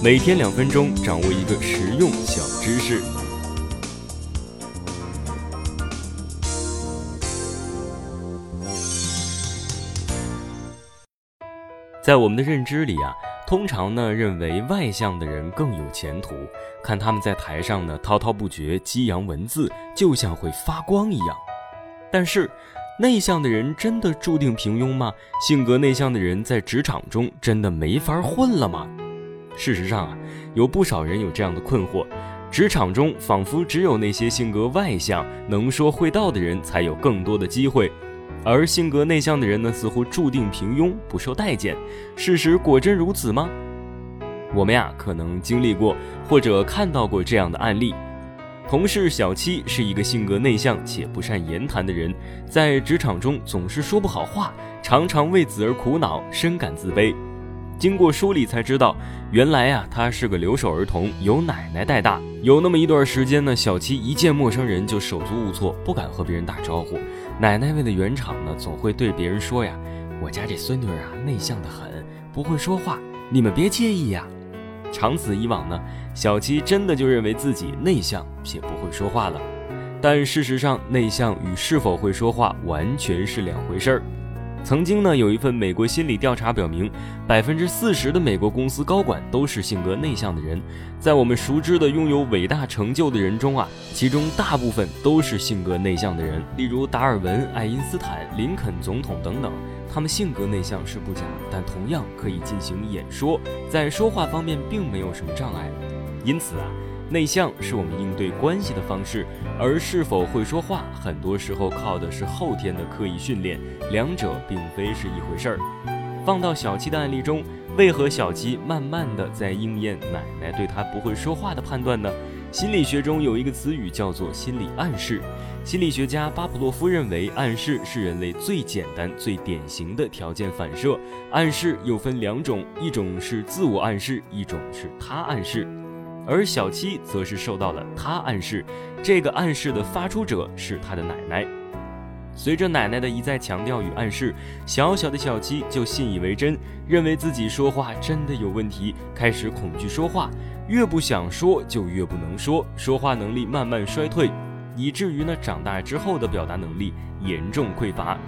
每天两分钟，掌握一个实用小知识。在我们的认知里啊，通常呢认为外向的人更有前途，看他们在台上呢滔滔不绝，激扬文字，就像会发光一样。但是，内向的人真的注定平庸吗？性格内向的人在职场中真的没法混了吗？事实上啊，有不少人有这样的困惑：职场中仿佛只有那些性格外向、能说会道的人才有更多的机会，而性格内向的人呢，似乎注定平庸，不受待见。事实果真如此吗？我们呀，可能经历过或者看到过这样的案例。同事小七是一个性格内向且不善言谈的人，在职场中总是说不好话，常常为此而苦恼，深感自卑。经过梳理才知道，原来啊，他是个留守儿童，由奶奶带大。有那么一段时间呢，小七一见陌生人就手足无措，不敢和别人打招呼。奶奶为了圆场呢，总会对别人说呀：“我家这孙女啊，内向的很，不会说话，你们别介意呀。”长此以往呢，小七真的就认为自己内向且不会说话了。但事实上，内向与是否会说话完全是两回事儿。曾经呢，有一份美国心理调查表明，百分之四十的美国公司高管都是性格内向的人。在我们熟知的拥有伟大成就的人中啊，其中大部分都是性格内向的人，例如达尔文、爱因斯坦、林肯总统等等。他们性格内向是不假，但同样可以进行演说，在说话方面并没有什么障碍。因此啊，内向是我们应对关系的方式，而是否会说话，很多时候靠的是后天的刻意训练，两者并非是一回事儿。放到小七的案例中，为何小七慢慢的在应验奶奶对他不会说话的判断呢？心理学中有一个词语叫做心理暗示。心理学家巴甫洛夫认为，暗示是人类最简单、最典型的条件反射。暗示又分两种，一种是自我暗示，一种是他暗示。而小七则是受到了他暗示，这个暗示的发出者是他的奶奶。随着奶奶的一再强调与暗示，小小的小七就信以为真，认为自己说话真的有问题，开始恐惧说话。越不想说，就越不能说，说话能力慢慢衰退，以至于呢，长大之后的表达能力严重匮乏。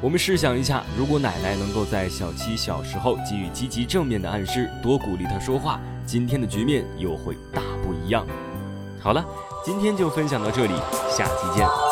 我们试想一下，如果奶奶能够在小七小时候给予积极正面的暗示，多鼓励他说话，今天的局面又会大不一样。好了，今天就分享到这里，下期见。